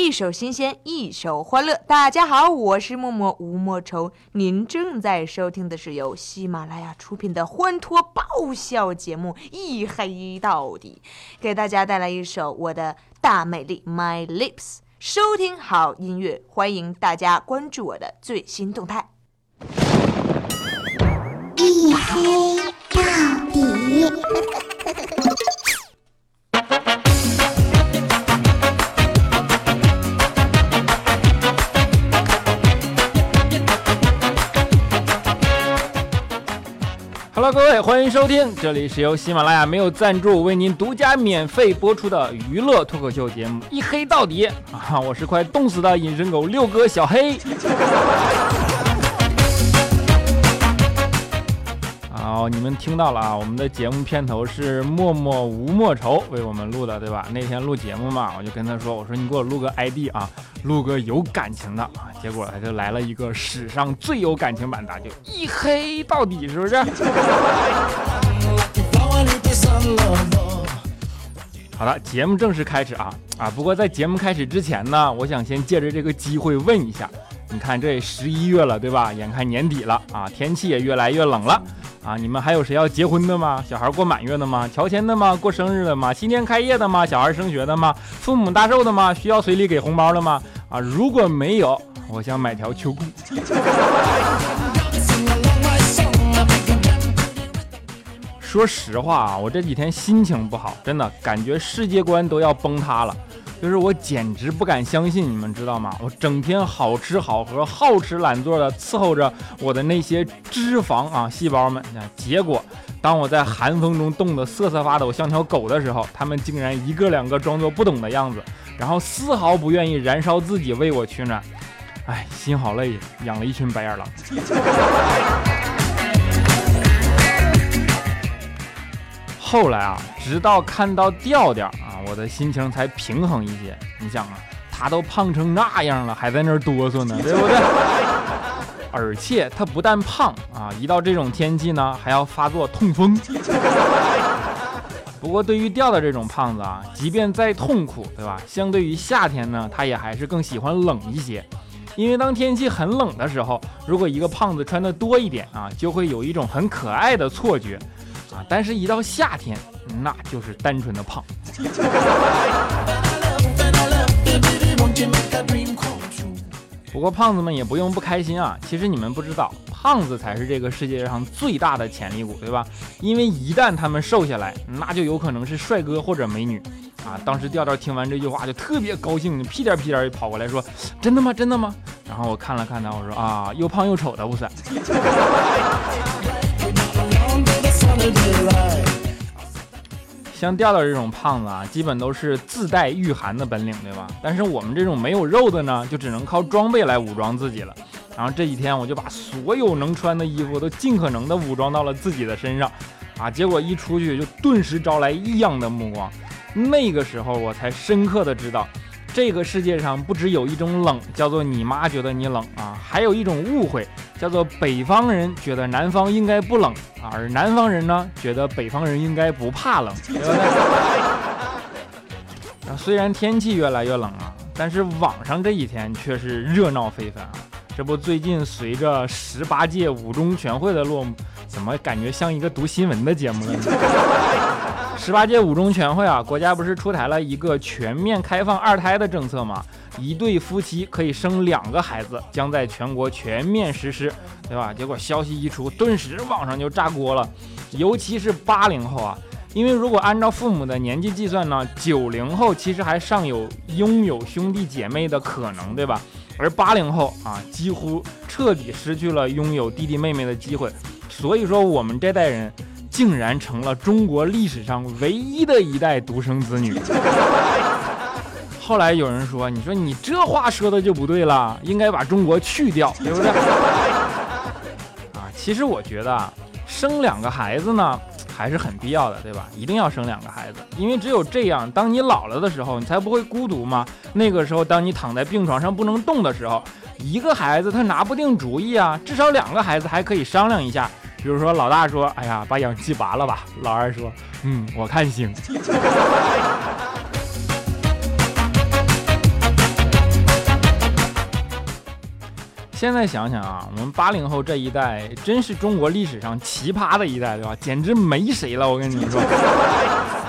一首新鲜，一首欢乐。大家好，我是默默吴莫愁，您正在收听的是由喜马拉雅出品的欢脱爆笑节目《一黑到底》，给大家带来一首我的大美丽 My Lips。收听好音乐，欢迎大家关注我的最新动态。一黑到底。好了各位，欢迎收听，这里是由喜马拉雅没有赞助为您独家免费播出的娱乐脱口秀节目《一黑到底》啊！我是快冻死的隐身狗六哥小黑。好，你们听到了啊！我们的节目片头是默默无莫愁为我们录的，对吧？那天录节目嘛，我就跟他说：“我说你给我录个 ID 啊，录个有感情的。”结果他就来了一个史上最有感情版的，就一黑到底，是不是？好了，节目正式开始啊啊！不过在节目开始之前呢，我想先借着这个机会问一下，你看这十一月了，对吧？眼看年底了啊，天气也越来越冷了。啊，你们还有谁要结婚的吗？小孩过满月的吗？乔迁的吗？过生日的吗？新店开业的吗？小孩升学的吗？父母大寿的吗？需要随礼给红包的吗？啊，如果没有，我想买条秋裤。说实话啊，我这几天心情不好，真的感觉世界观都要崩塌了。就是我简直不敢相信，你们知道吗？我整天好吃好喝、好吃懒做的伺候着我的那些脂肪啊细胞们，结果当我在寒风中冻得瑟瑟发抖，像条狗的时候，他们竟然一个两个装作不懂的样子，然后丝毫不愿意燃烧自己为我取暖。哎，心好累，养了一群白眼狼。后来啊，直到看到调调啊。我的心情才平衡一些。你想啊，他都胖成那样了，还在那儿哆嗦呢，对不对？而且他不但胖啊，一到这种天气呢，还要发作痛风。不过对于调调这种胖子啊，即便再痛苦，对吧？相对于夏天呢，他也还是更喜欢冷一些。因为当天气很冷的时候，如果一个胖子穿的多一点啊，就会有一种很可爱的错觉但是，一到夏天，那就是单纯的胖。不过胖子们也不用不开心啊！其实你们不知道，胖子才是这个世界上最大的潜力股，对吧？因为一旦他们瘦下来，那就有可能是帅哥或者美女啊！当时调调听完这句话就特别高兴，屁颠屁颠就跑过来说：“真的吗？真的吗？”然后我看了看他，我说：“啊，又胖又丑的不算。”像调调这种胖子啊，基本都是自带御寒的本领，对吧？但是我们这种没有肉的呢，就只能靠装备来武装自己了。然后这几天我就把所有能穿的衣服都尽可能的武装到了自己的身上，啊，结果一出去就顿时招来异样的目光。那个时候我才深刻的知道。这个世界上不只有一种冷，叫做你妈觉得你冷啊，还有一种误会，叫做北方人觉得南方应该不冷啊，而南方人呢觉得北方人应该不怕冷。啊，虽然天气越来越冷啊，但是网上这几天却是热闹非凡啊。这不，最近随着十八届五中全会的落幕，怎么感觉像一个读新闻的节目了？十八届五中全会啊，国家不是出台了一个全面开放二胎的政策吗？一对夫妻可以生两个孩子，将在全国全面实施，对吧？结果消息一出，顿时网上就炸锅了，尤其是八零后啊，因为如果按照父母的年纪计算呢，九零后其实还尚有拥有兄弟姐妹的可能，对吧？而八零后啊，几乎彻底失去了拥有弟弟妹妹的机会，所以说我们这代人。竟然成了中国历史上唯一的一代独生子女。后来有人说：“你说你这话说的就不对了，应该把中国去掉，对不对？”啊，其实我觉得啊，生两个孩子呢还是很必要的，对吧？一定要生两个孩子，因为只有这样，当你老了的时候，你才不会孤独嘛。那个时候，当你躺在病床上不能动的时候，一个孩子他拿不定主意啊，至少两个孩子还可以商量一下。比如说老大说哎呀把氧气拔了吧。老二说嗯我看行。现在想想啊我们八零后这一代真是中国历史上奇葩的一代对吧？简直没谁了我跟你说。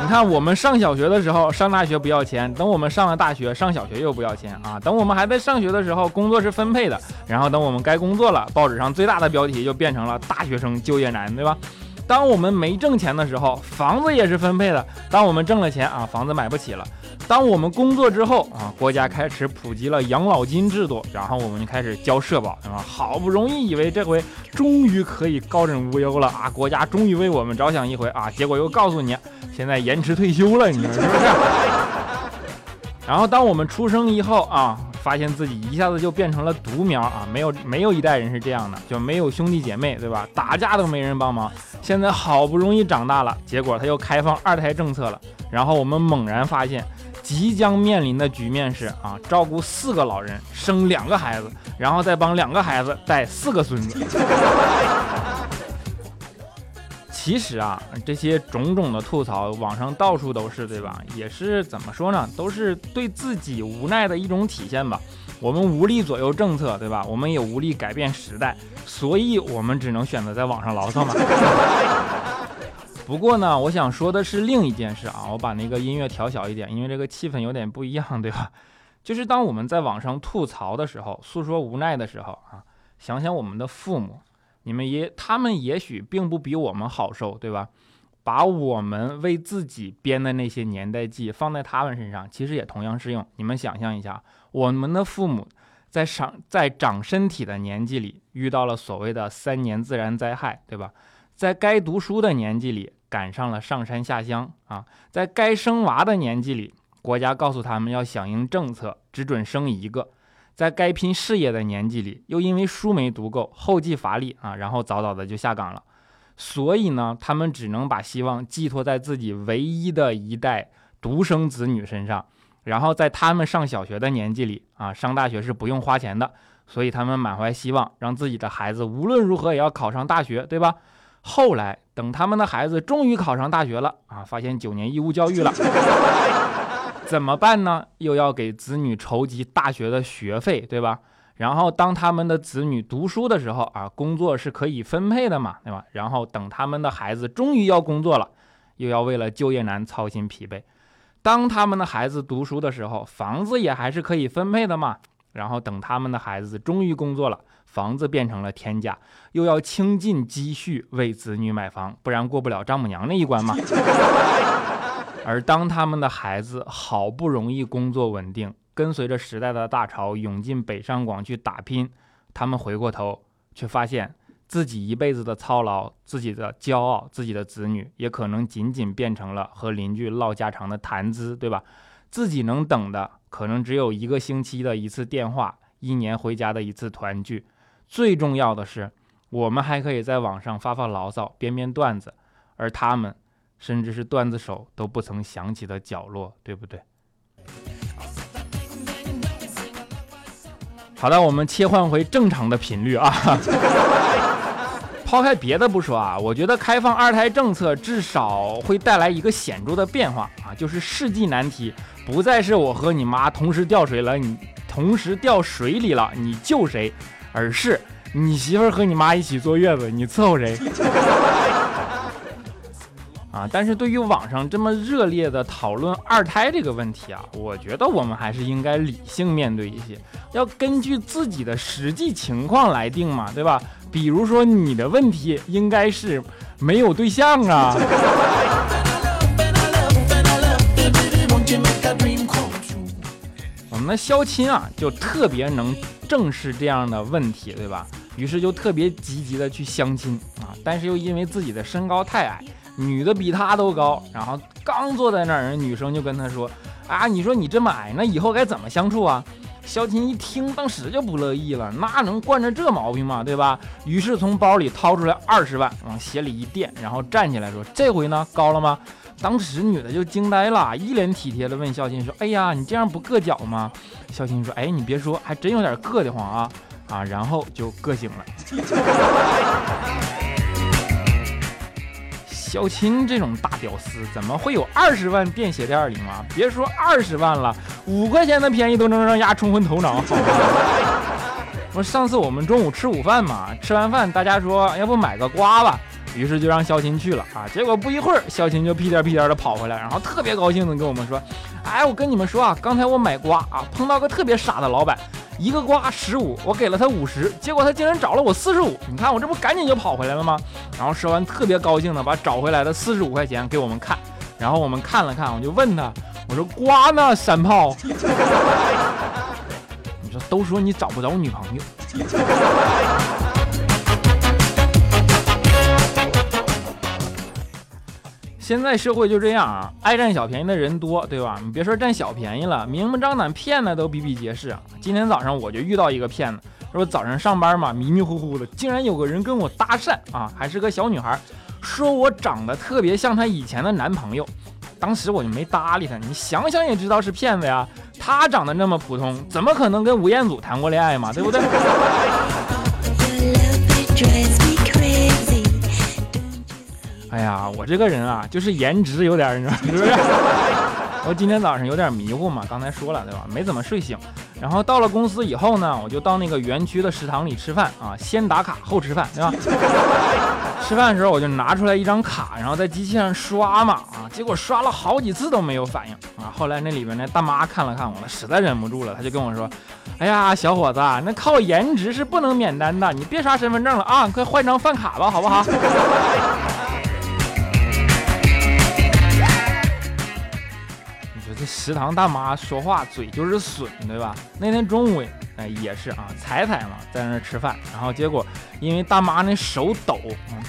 你看，我们上小学的时候上大学不要钱，等我们上了大学上小学又不要钱啊。等我们还在上学的时候，工作是分配的，然后等我们该工作了，报纸上最大的标题就变成了大学生就业难，对吧？当我们没挣钱的时候，房子也是分配的；当我们挣了钱啊，房子买不起了；当我们工作之后啊，国家开始普及了养老金制度，然后我们就开始交社保，对吧？好不容易以为这回终于可以高枕无忧了啊，国家终于为我们着想一回啊，结果又告诉你现在延迟退休了，你说是不是？然后当我们出生以后啊。发现自己一下子就变成了独苗啊！没有没有一代人是这样的，就没有兄弟姐妹，对吧？打架都没人帮忙。现在好不容易长大了，结果他又开放二胎政策了。然后我们猛然发现，即将面临的局面是啊，照顾四个老人，生两个孩子，然后再帮两个孩子带四个孙子。其实啊，这些种种的吐槽，网上到处都是，对吧？也是怎么说呢？都是对自己无奈的一种体现吧。我们无力左右政策，对吧？我们也无力改变时代，所以我们只能选择在网上牢骚嘛。不过呢，我想说的是另一件事啊。我把那个音乐调小一点，因为这个气氛有点不一样，对吧？就是当我们在网上吐槽的时候，诉说无奈的时候啊，想想我们的父母。你们也，他们也许并不比我们好受，对吧？把我们为自己编的那些年代记放在他们身上，其实也同样适用。你们想象一下，我们的父母在长在长身体的年纪里遇到了所谓的三年自然灾害，对吧？在该读书的年纪里赶上了上山下乡啊，在该生娃的年纪里，国家告诉他们要响应政策，只准生一个。在该拼事业的年纪里，又因为书没读够，后继乏力啊，然后早早的就下岗了。所以呢，他们只能把希望寄托在自己唯一的一代独生子女身上。然后在他们上小学的年纪里啊，上大学是不用花钱的，所以他们满怀希望，让自己的孩子无论如何也要考上大学，对吧？后来等他们的孩子终于考上大学了啊，发现九年义务教育了。怎么办呢？又要给子女筹集大学的学费，对吧？然后当他们的子女读书的时候啊，工作是可以分配的嘛，对吧？然后等他们的孩子终于要工作了，又要为了就业难操心疲惫。当他们的孩子读书的时候，房子也还是可以分配的嘛。然后等他们的孩子终于工作了，房子变成了天价，又要倾尽积蓄为子女买房，不然过不了丈母娘那一关嘛。而当他们的孩子好不容易工作稳定，跟随着时代的大潮涌进北上广去打拼，他们回过头却发现自己一辈子的操劳、自己的骄傲、自己的子女，也可能仅仅变成了和邻居唠家常的谈资，对吧？自己能等的可能只有一个星期的一次电话，一年回家的一次团聚。最重要的是，我们还可以在网上发发牢骚、编编段子，而他们。甚至是段子手都不曾想起的角落，对不对？好的，我们切换回正常的频率啊。抛开别的不说啊，我觉得开放二胎政策至少会带来一个显著的变化啊，就是世纪难题不再是我和你妈同时掉水了，你同时掉水里了，你救谁？而是你媳妇和你妈一起坐月子，你伺候谁？但是对于网上这么热烈的讨论二胎这个问题啊，我觉得我们还是应该理性面对一些，要根据自己的实际情况来定嘛，对吧？比如说你的问题应该是没有对象啊。我们的肖亲啊，就特别能正视这样的问题，对吧？于是就特别积极的去相亲啊，但是又因为自己的身高太矮。女的比他都高，然后刚坐在那儿，女生就跟他说：“啊，你说你这么矮，那以后该怎么相处啊？”肖琴一听，当时就不乐意了，那能惯着这毛病吗？对吧？于是从包里掏出来二十万，往鞋里一垫，然后站起来说：“这回呢，高了吗？”当时女的就惊呆了，一脸体贴的问肖琴说：“哎呀，你这样不硌脚吗？”肖琴说：“哎，你别说，还真有点硌得慌啊啊！”然后就硌醒了。肖钦这种大屌丝怎么会有二十万垫鞋垫里吗？别说二十万了，五块钱的便宜都能让丫冲昏头脑。我上次我们中午吃午饭嘛，吃完饭大家说要不买个瓜吧，于是就让肖琴去了啊。结果不一会儿，肖琴就屁颠屁颠的跑回来，然后特别高兴的跟我们说：“哎，我跟你们说啊，刚才我买瓜啊，碰到个特别傻的老板，一个瓜十五，我给了他五十，结果他竟然找了我四十五。你看我这不赶紧就跑回来了吗？然后说完特别高兴的把找回来的四十五块钱给我们看，然后我们看了看，我就问他，我说瓜呢，山炮？你说都说你找不着女朋友。”现在社会就这样啊，爱占小便宜的人多，对吧？你别说占小便宜了，明目张胆骗的都比比皆是啊。今天早上我就遇到一个骗子，说早上上班嘛，迷迷糊糊的，竟然有个人跟我搭讪啊，还是个小女孩，说我长得特别像她以前的男朋友。当时我就没搭理他，你想想也知道是骗子呀。他长得那么普通，怎么可能跟吴彦祖谈过恋爱嘛？对不对？哎呀，我这个人啊，就是颜值有点，你知道是不是？我今天早上有点迷糊嘛，刚才说了对吧？没怎么睡醒，然后到了公司以后呢，我就到那个园区的食堂里吃饭啊，先打卡后吃饭，对吧？吃饭的时候我就拿出来一张卡，然后在机器上刷嘛啊，结果刷了好几次都没有反应啊。后来那里边那大妈看了看我了，实在忍不住了，她就跟我说：“哎呀，小伙子，那靠颜值是不能免单的，你别刷身份证了啊，快换张饭卡吧，好不好？” 这食堂大妈说话嘴就是损，对吧？那天中午，哎，也是啊，彩彩嘛在那吃饭，然后结果因为大妈那手抖，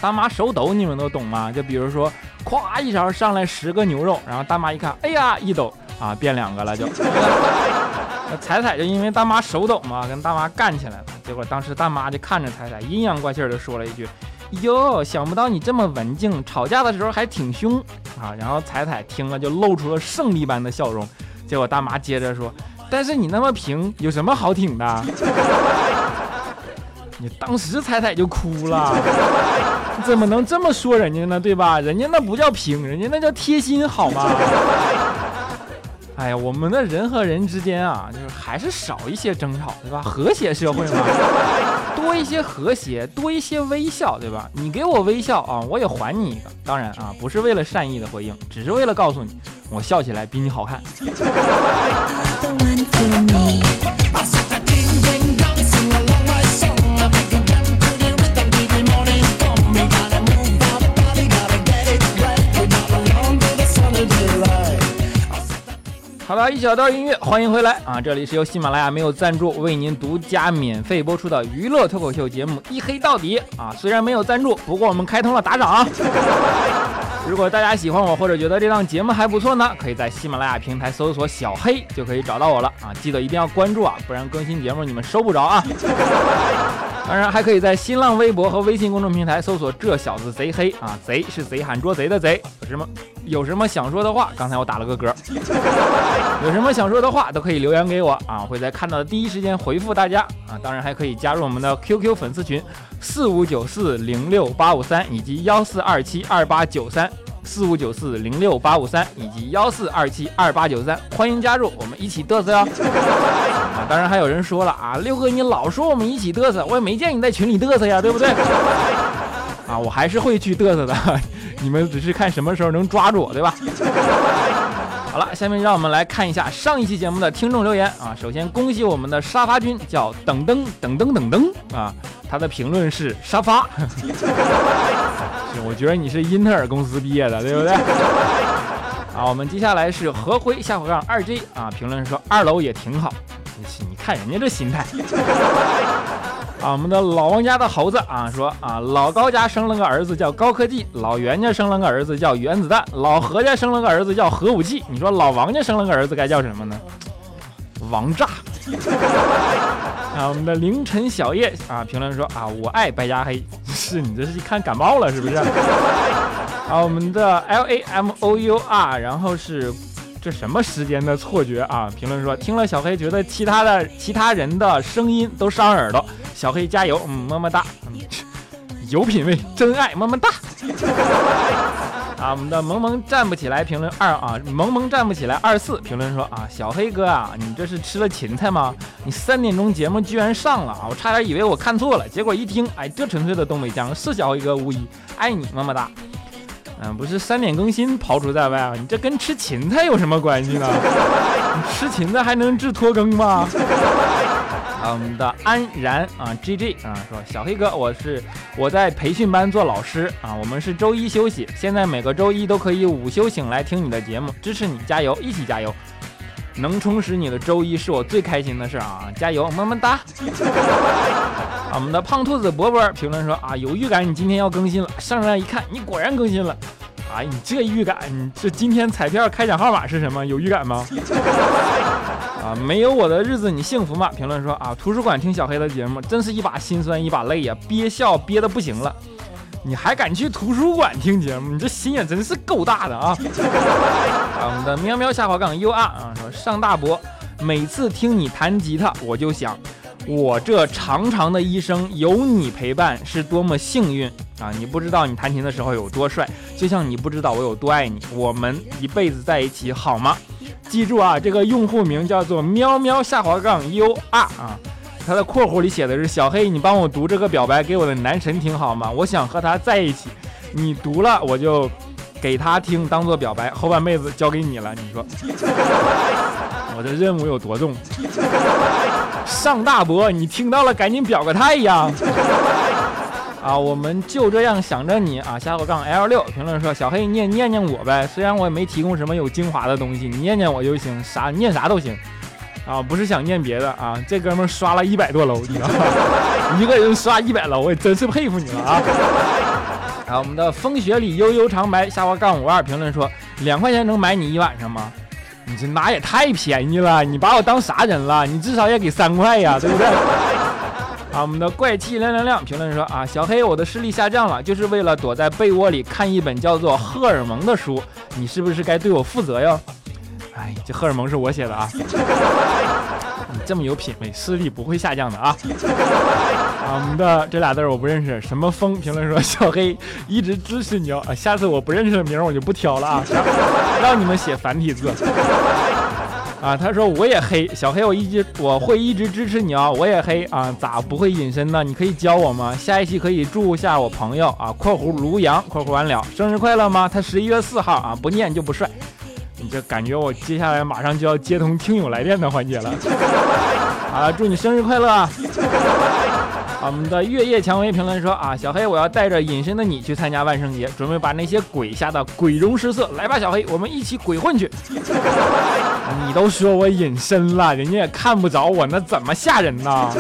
大妈手抖你们都懂吗？就比如说，咵一勺上来十个牛肉，然后大妈一看，哎呀，一抖啊，变两个了就。那彩彩就因为大妈手抖嘛，跟大妈干起来了。结果当时大妈就看着彩彩，阴阳怪气的说了一句。哟，想不到你这么文静，吵架的时候还挺凶啊！然后彩彩听了就露出了胜利般的笑容。结果大妈接着说：“但是你那么平，有什么好挺的？” 你当时彩彩就哭了，怎么能这么说人家呢？对吧？人家那不叫平，人家那叫贴心，好吗？哎呀，我们的人和人之间啊，就是还是少一些争吵，对吧？和谐社会嘛，多一些和谐，多一些微笑，对吧？你给我微笑啊，我也还你一个。当然啊，不是为了善意的回应，只是为了告诉你，我笑起来比你好看。了，一小段音乐，欢迎回来啊！这里是由喜马拉雅没有赞助为您独家免费播出的娱乐脱口秀节目《一黑到底》啊！虽然没有赞助，不过我们开通了打赏。如果大家喜欢我或者觉得这档节目还不错呢，可以在喜马拉雅平台搜索“小黑”就可以找到我了啊！记得一定要关注啊，不然更新节目你们收不着啊！当然，还可以在新浪微博和微信公众平台搜索“这小子贼黑”啊，贼是贼喊捉贼的贼。有什么有什么想说的话？刚才我打了个嗝。有什么想说的话都可以留言给我啊，会在看到的第一时间回复大家啊。当然还可以加入我们的 QQ 粉丝群四五九四零六八五三以及幺四二七二八九三四五九四零六八五三以及幺四二七二八九三，欢迎加入，我们一起嘚瑟哟。啊，当然还有人说了啊，六哥你老说我们一起嘚瑟，我也没见你在群里嘚瑟呀，对不对？啊，我还是会去嘚瑟的，你们只是看什么时候能抓住我，对吧？下面让我们来看一下上一期节目的听众留言啊。首先恭喜我们的沙发君叫等噔等噔等噔啊，他的评论是沙发，我觉得你是英特尔公司毕业的，对不对？啊，我们接下来是何辉下回杠二 J 啊，评论说二楼也挺好。你看人家这心态啊！我们的老王家的猴子啊说啊，老高家生了个儿子叫高科技，老袁家生了个儿子叫原子弹，老何家生了个儿子叫核武器。你说老王家生了个儿子该叫什么呢？王炸！啊，我们的凌晨小叶啊评论说啊，我爱白加黑。是你这是一看感冒了是不是？啊，我们的 L A M O U R，然后是。这什么时间的错觉啊！评论说听了小黑觉得其他的其他人的声音都伤耳朵，小黑加油，嗯，么么哒，有品位，真爱，么么哒。啊，我们的萌萌站不起来，评论二啊，萌萌站不起来二四评论说啊，小黑哥啊，你这是吃了芹菜吗？你三点钟节目居然上了啊！我差点以为我看错了，结果一听，哎，这纯粹的东北腔，是小黑哥无疑，爱你么么哒。嗯，不是三点更新刨除在外啊，你这跟吃芹菜有什么关系呢？你吃芹菜还能治拖更吗？啊，我们的安然啊，G G 啊，说小黑哥，我是我在培训班做老师啊，我们是周一休息，现在每个周一都可以午休醒来听你的节目，支持你，加油，一起加油，能充实你的周一是我最开心的事啊，加油，么么哒。啊，我们的胖兔子伯伯评论说啊，有预感你今天要更新了，上来一看，你果然更新了，哎，你这预感，你这今天彩票开奖号码是什么？有预感吗？啊，没有我的日子你幸福吗？评论说啊，图书馆听小黑的节目，真是一把辛酸一把泪呀，憋笑憋得不行了。你还敢去图书馆听节目？你这心也真是够大的啊！啊，我们的喵喵下滑杠 U R 啊，说上大伯，每次听你弹吉他，我就想，我这长长的一生有你陪伴是多么幸运啊！你不知道你弹琴的时候有多帅，就像你不知道我有多爱你。我们一辈子在一起好吗？记住啊，这个用户名叫做喵喵下滑杠 u r 啊，他的括弧里写的是小黑，你帮我读这个表白给我的男神听好吗？我想和他在一起，你读了我就给他听，当做表白，后半辈子交给你了。你说 我的任务有多重？上大伯，你听到了赶紧表个态呀！啊，我们就这样想着你啊，下个杠 L 六评论说，小黑你也念念我呗，虽然我也没提供什么有精华的东西，你念念我就行，啥念啥都行，啊，不是想念别的啊，这哥们刷了一百多楼，你知道吗？一个人刷一百楼，我也真是佩服你了啊！啊，我们的风雪里悠悠长白下滑杠五二评论说，两块钱能买你一晚上吗？你这拿也太便宜了，你把我当啥人了？你至少也给三块呀，对不对？啊，我们的怪气亮亮亮评论说啊，小黑，我的视力下降了，就是为了躲在被窝里看一本叫做《荷尔蒙》的书，你是不是该对我负责哟？哎，这荷尔蒙是我写的啊，你这么有品位，视力不会下降的啊。啊，我们的这俩字我不认识，什么风评论说小黑一直支持你哦，下次我不认识的名我就不挑了啊，让你们写繁体字。啊，他说我也黑，小黑，我一直我会一直支持你啊，我也黑啊，咋不会隐身呢？你可以教我吗？下一期可以祝下我朋友啊（括弧卢阳）（括弧完了）生日快乐吗？他十一月四号啊，不念就不帅。你这感觉我接下来马上就要接通听友来电的环节了。好了，祝你生日快乐啊！我们的月夜蔷薇评论说啊，小黑，我要带着隐身的你去参加万圣节，准备把那些鬼吓得鬼容失色。来吧，小黑，我们一起鬼混去。你都说我隐身了，人家也看不着我，那怎么吓人呢？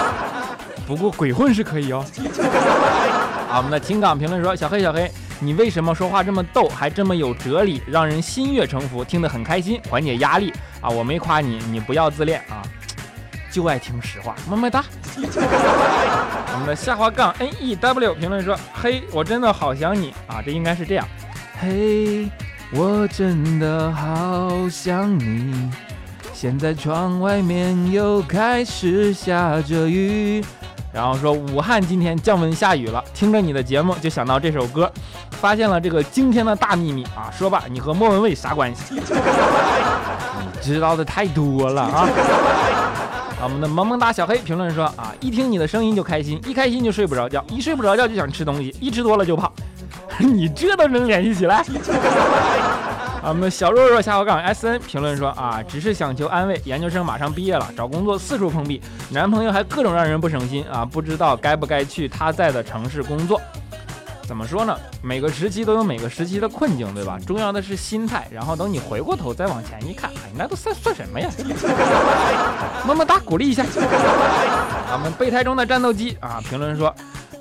不过鬼混是可以哦。啊，我们的情感评论说，小黑，小黑，你为什么说话这么逗，还这么有哲理，让人心悦诚服，听得很开心，缓解压力啊？我没夸你，你不要自恋啊。就爱听实话，么么哒。我们的下滑杠 n e w 评论说：“嘿，我真的好想你啊！”这应该是这样：“嘿，我真的好想你。”现在窗外面又开始下着雨。然后说：“武汉今天降温下雨了。”听着你的节目就想到这首歌，发现了这个惊天的大秘密啊！说吧，你和莫文蔚啥关系？你知道的太多了啊！我们的萌萌哒小黑评论说啊，一听你的声音就开心，一开心就睡不着觉，一睡不着觉就想吃东西，一吃多了就胖。你这都能联系起来？啊，我们小弱弱下滑杠 S N 评论说啊，只是想求安慰，研究生马上毕业了，找工作四处碰壁，男朋友还各种让人不省心啊，不知道该不该去他在的城市工作。怎么说呢？每个时期都有每个时期的困境，对吧？重要的是心态。然后等你回过头再往前一看，哎，那都算算什么呀？么么哒，鼓励一下。我们备胎中的战斗机啊，评论说：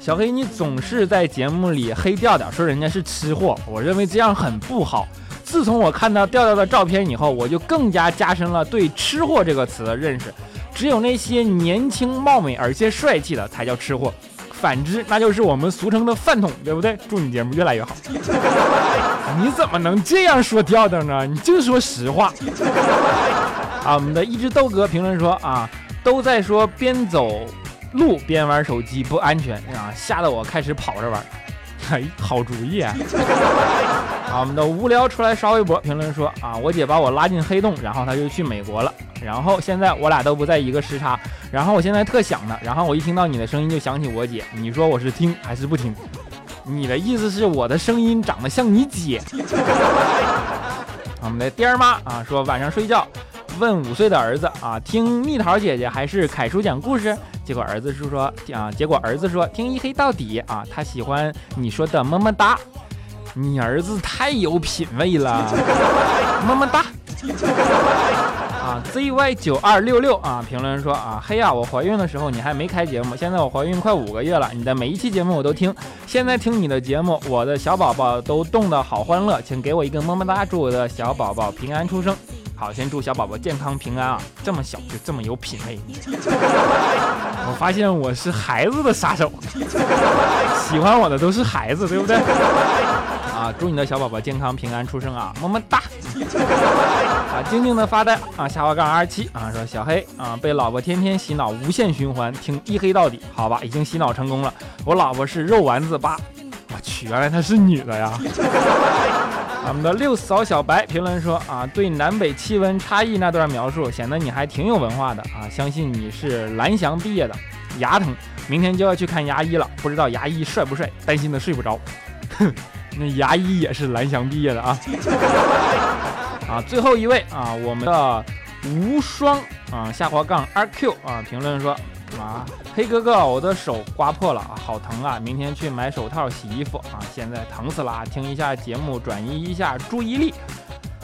小黑，你总是在节目里黑调调，说人家是吃货。我认为这样很不好。自从我看到调调的照片以后，我就更加加深了对“吃货”这个词的认识。只有那些年轻貌美而且帅气的才叫吃货。反之，那就是我们俗称的饭桶，对不对？祝你节目越来越好。你怎么能这样说调调呢？你就说实话。啊，我们的一只豆哥评论说啊，都在说边走路边玩手机不安全啊，吓得我开始跑着玩。哎，好主意啊！啊，我们的无聊出来刷微博评论说啊，我姐把我拉进黑洞，然后她就去美国了，然后现在我俩都不在一个时差，然后我现在特想她，然后我一听到你的声音就想起我姐，你说我是听还是不听？你的意思是我的声音长得像你姐？我们的爹妈啊说晚上睡觉问五岁的儿子啊，听蜜桃姐姐还是凯叔讲故事？结果儿子是说啊，结果儿子说听一黑到底啊，他喜欢你说的么么哒。你儿子太有品位了，么么哒。啊，zy 九二六六啊，评论说啊，嘿呀，我怀孕的时候你还没开节目，现在我怀孕快五个月了，你的每一期节目我都听，现在听你的节目，我的小宝宝都冻得好欢乐，请给我一个么么哒，祝我的小宝宝平安出生。好，先祝小宝宝健康平安啊！这么小就这么有品味，我发现我是孩子的杀手，喜欢我的都是孩子，对不对？啊，祝你的小宝宝健康平安出生啊，么么哒！啊，静静的发呆啊，下滑杠二七啊，说小黑啊，被老婆天天洗脑，无限循环听一黑到底，好吧，已经洗脑成功了。我老婆是肉丸子八，我去，原来她是女的呀。我们的六嫂小白评论说啊，对南北气温差异那段描述显得你还挺有文化的啊，相信你是蓝翔毕业的，牙疼，明天就要去看牙医了，不知道牙医帅不帅，担心的睡不着。哼，那牙医也是蓝翔毕业的啊。啊，最后一位啊，我们的无双啊下滑杠 RQ 啊评论说。啊，黑哥哥，我的手刮破了，好疼啊！明天去买手套洗衣服啊，现在疼死了。听一下节目，转移一下注意力。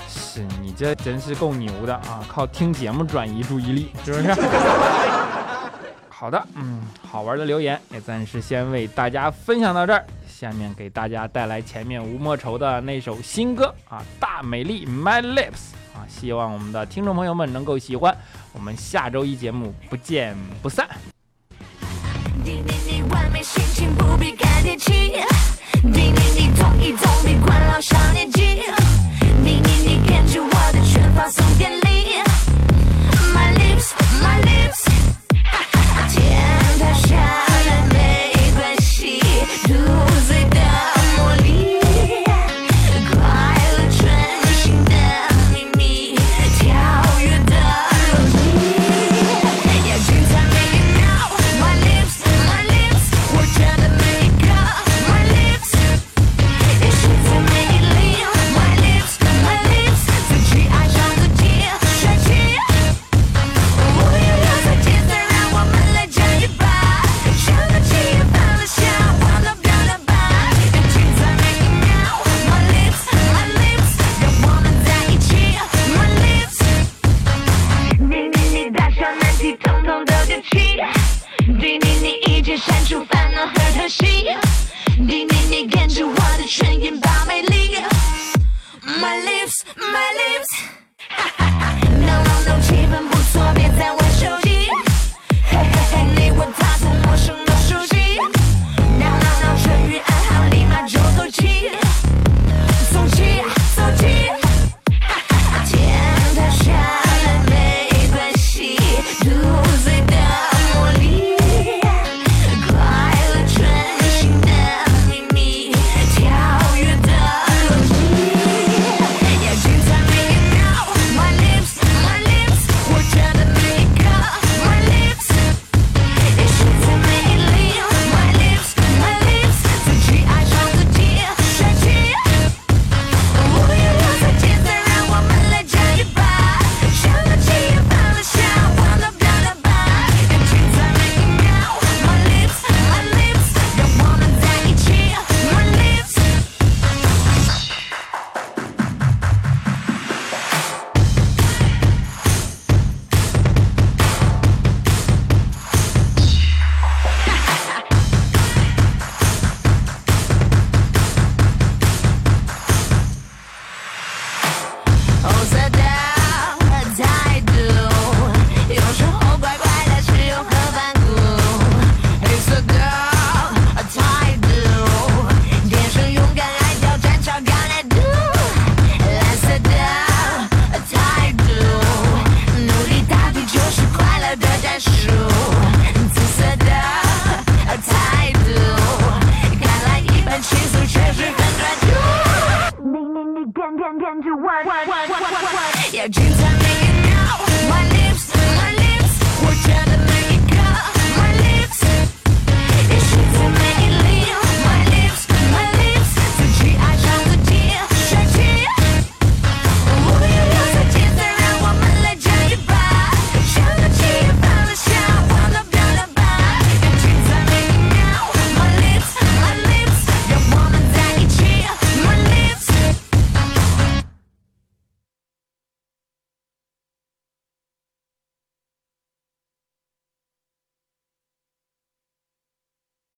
是你这真是够牛的啊，靠听节目转移注意力，是不是？好的，嗯，好玩的留言也暂时先为大家分享到这儿。下面给大家带来前面吴莫愁的那首新歌啊，《大美丽 My Lips》啊，希望我们的听众朋友们能够喜欢。我们下周一节目不见不散。，My lips my lips，天塌下 my lips. no no，气 one, two, one, one, one, one, one, one. Yeah, dreams are.